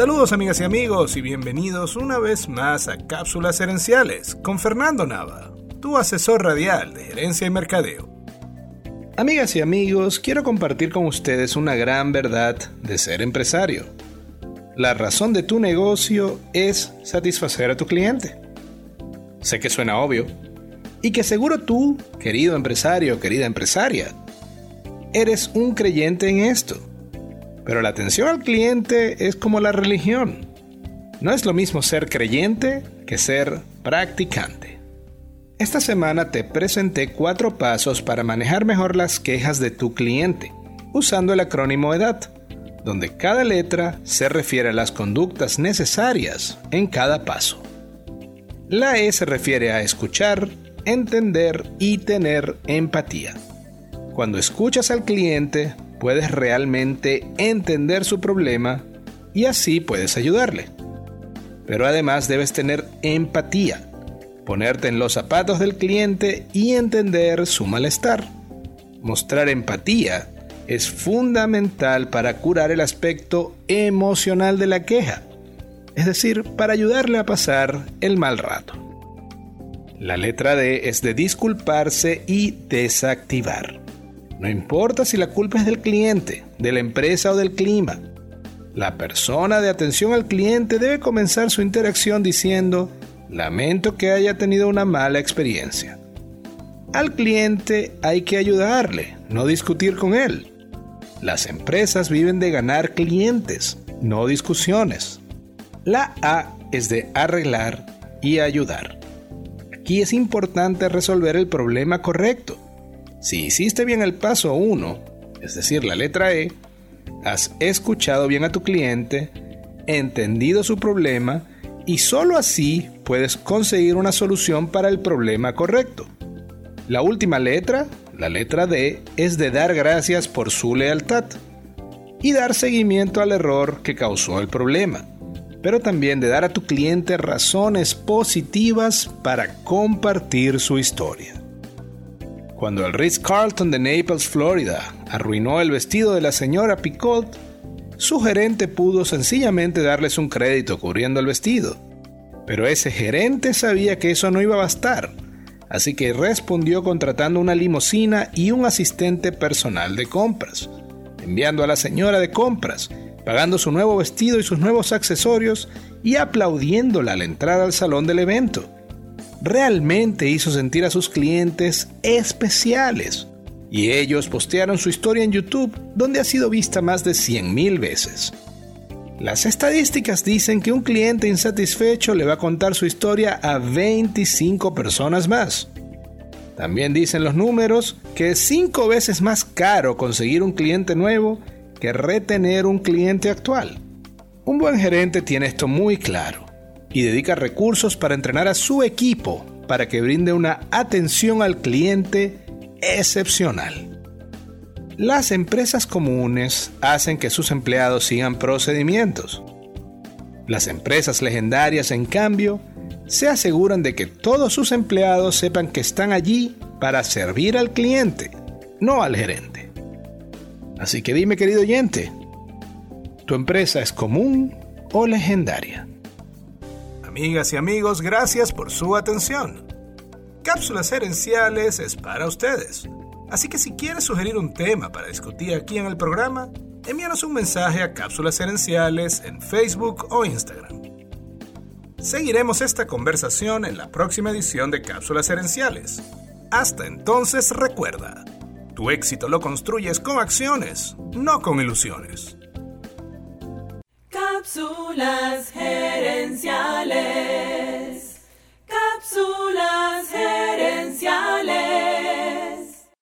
Saludos amigas y amigos y bienvenidos una vez más a Cápsulas Herenciales con Fernando Nava, tu asesor radial de gerencia y mercadeo. Amigas y amigos, quiero compartir con ustedes una gran verdad de ser empresario. La razón de tu negocio es satisfacer a tu cliente. Sé que suena obvio, y que seguro tú, querido empresario, querida empresaria, eres un creyente en esto. Pero la atención al cliente es como la religión. No es lo mismo ser creyente que ser practicante. Esta semana te presenté cuatro pasos para manejar mejor las quejas de tu cliente, usando el acrónimo EDAT, donde cada letra se refiere a las conductas necesarias en cada paso. La E se refiere a escuchar, entender y tener empatía. Cuando escuchas al cliente, puedes realmente entender su problema y así puedes ayudarle. Pero además debes tener empatía, ponerte en los zapatos del cliente y entender su malestar. Mostrar empatía es fundamental para curar el aspecto emocional de la queja, es decir, para ayudarle a pasar el mal rato. La letra D es de disculparse y desactivar. No importa si la culpa es del cliente, de la empresa o del clima. La persona de atención al cliente debe comenzar su interacción diciendo, lamento que haya tenido una mala experiencia. Al cliente hay que ayudarle, no discutir con él. Las empresas viven de ganar clientes, no discusiones. La A es de arreglar y ayudar. Aquí es importante resolver el problema correcto. Si hiciste bien el paso 1, es decir, la letra E, has escuchado bien a tu cliente, entendido su problema y solo así puedes conseguir una solución para el problema correcto. La última letra, la letra D, es de dar gracias por su lealtad y dar seguimiento al error que causó el problema pero también de dar a tu cliente razones positivas para compartir su historia. Cuando el Ritz Carlton de Naples, Florida, arruinó el vestido de la señora Picot, su gerente pudo sencillamente darles un crédito cubriendo el vestido. Pero ese gerente sabía que eso no iba a bastar, así que respondió contratando una limusina y un asistente personal de compras, enviando a la señora de compras pagando su nuevo vestido y sus nuevos accesorios y aplaudiéndola al entrar al salón del evento. Realmente hizo sentir a sus clientes especiales. Y ellos postearon su historia en YouTube, donde ha sido vista más de 100.000 veces. Las estadísticas dicen que un cliente insatisfecho le va a contar su historia a 25 personas más. También dicen los números que es 5 veces más caro conseguir un cliente nuevo que retener un cliente actual. Un buen gerente tiene esto muy claro y dedica recursos para entrenar a su equipo para que brinde una atención al cliente excepcional. Las empresas comunes hacen que sus empleados sigan procedimientos. Las empresas legendarias, en cambio, se aseguran de que todos sus empleados sepan que están allí para servir al cliente, no al gerente. Así que dime querido oyente, ¿tu empresa es común o legendaria? Amigas y amigos, gracias por su atención. Cápsulas Herenciales es para ustedes. Así que si quieres sugerir un tema para discutir aquí en el programa, envíanos un mensaje a Cápsulas Herenciales en Facebook o Instagram. Seguiremos esta conversación en la próxima edición de Cápsulas Herenciales. Hasta entonces recuerda, tu éxito lo construyes con acciones, no con ilusiones. Cápsulas. Cápsulas